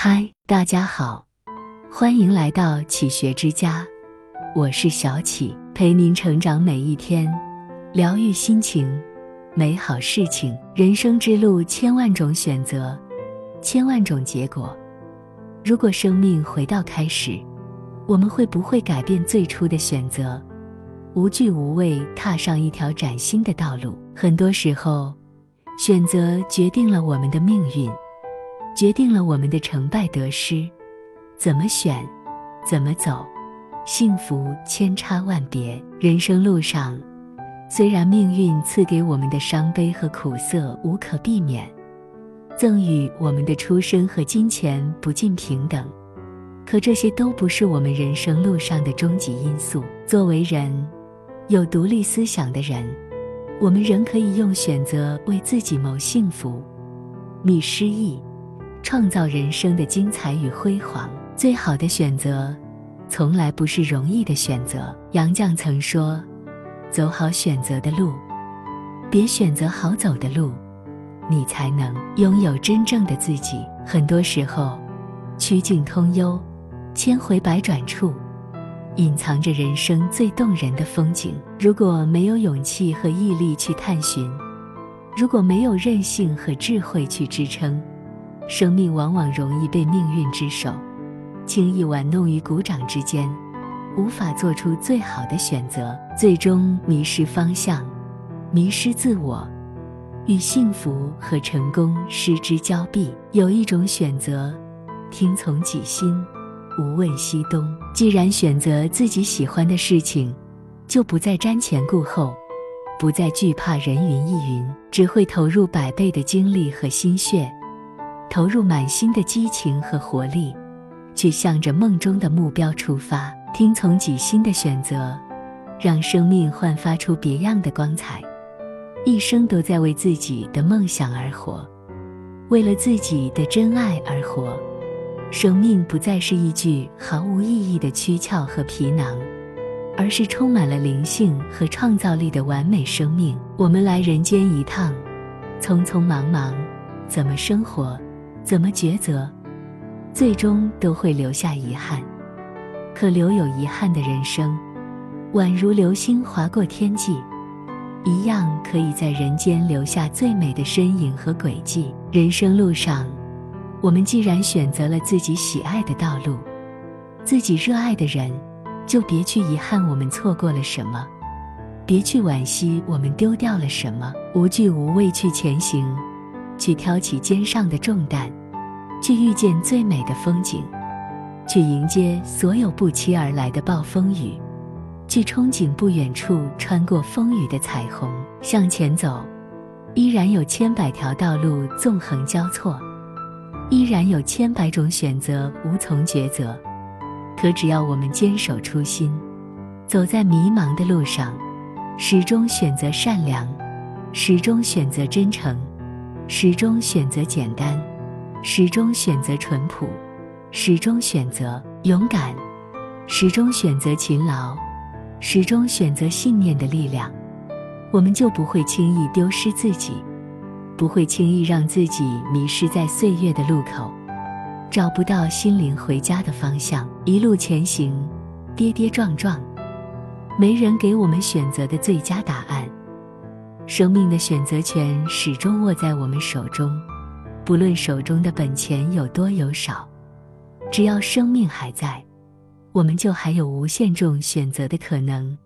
嗨，大家好，欢迎来到启学之家，我是小启，陪您成长每一天，疗愈心情，美好事情。人生之路千万种选择，千万种结果。如果生命回到开始，我们会不会改变最初的选择，无惧无畏踏上一条崭新的道路？很多时候，选择决定了我们的命运。决定了我们的成败得失，怎么选，怎么走，幸福千差万别。人生路上，虽然命运赐给我们的伤悲和苦涩无可避免，赠予我们的出身和金钱不尽平等，可这些都不是我们人生路上的终极因素。作为人，有独立思想的人，我们仍可以用选择为自己谋幸福，觅诗意。创造人生的精彩与辉煌，最好的选择，从来不是容易的选择。杨绛曾说：“走好选择的路，别选择好走的路，你才能拥有真正的自己。”很多时候，曲径通幽，千回百转处，隐藏着人生最动人的风景。如果没有勇气和毅力去探寻，如果没有韧性和智慧去支撑，生命往往容易被命运之手轻易玩弄于股掌之间，无法做出最好的选择，最终迷失方向，迷失自我，与幸福和成功失之交臂。有一种选择，听从己心，无问西东。既然选择自己喜欢的事情，就不再瞻前顾后，不再惧怕人云亦云，只会投入百倍的精力和心血。投入满心的激情和活力，去向着梦中的目标出发，听从己心的选择，让生命焕发出别样的光彩。一生都在为自己的梦想而活，为了自己的真爱而活。生命不再是一具毫无意义的躯壳和皮囊，而是充满了灵性和创造力的完美生命。我们来人间一趟，匆匆忙忙，怎么生活？怎么抉择，最终都会留下遗憾。可留有遗憾的人生，宛如流星划过天际，一样可以在人间留下最美的身影和轨迹。人生路上，我们既然选择了自己喜爱的道路，自己热爱的人，就别去遗憾我们错过了什么，别去惋惜我们丢掉了什么，无惧无畏去前行。去挑起肩上的重担，去遇见最美的风景，去迎接所有不期而来的暴风雨，去憧憬不远处穿过风雨的彩虹。向前走，依然有千百条道路纵横交错，依然有千百种选择无从抉择。可只要我们坚守初心，走在迷茫的路上，始终选择善良，始终选择真诚。始终选择简单，始终选择淳朴，始终选择勇敢，始终选择勤劳，始终选择信念的力量，我们就不会轻易丢失自己，不会轻易让自己迷失在岁月的路口，找不到心灵回家的方向。一路前行，跌跌撞撞，没人给我们选择的最佳答案。生命的选择权始终握在我们手中，不论手中的本钱有多有少，只要生命还在，我们就还有无限种选择的可能，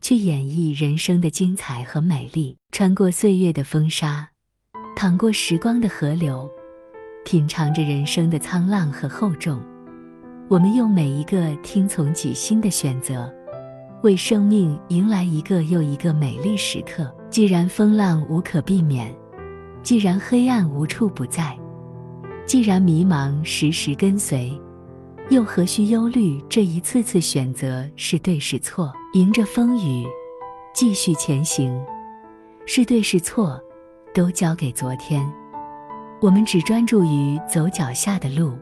去演绎人生的精彩和美丽。穿过岁月的风沙，淌过时光的河流，品尝着人生的沧浪和厚重，我们用每一个听从己心的选择。为生命迎来一个又一个美丽时刻。既然风浪无可避免，既然黑暗无处不在，既然迷茫时时跟随，又何须忧虑这一次次选择是对是错？迎着风雨，继续前行，是对是错，都交给昨天。我们只专注于走脚下的路。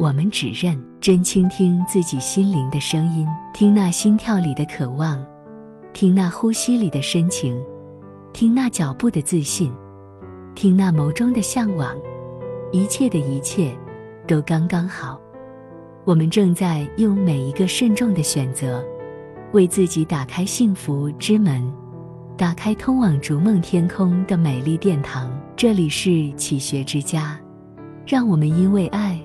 我们只认真倾听自己心灵的声音，听那心跳里的渴望，听那呼吸里的深情，听那脚步的自信，听那眸中的向往。一切的一切，都刚刚好。我们正在用每一个慎重的选择，为自己打开幸福之门，打开通往逐梦天空的美丽殿堂。这里是启学之家，让我们因为爱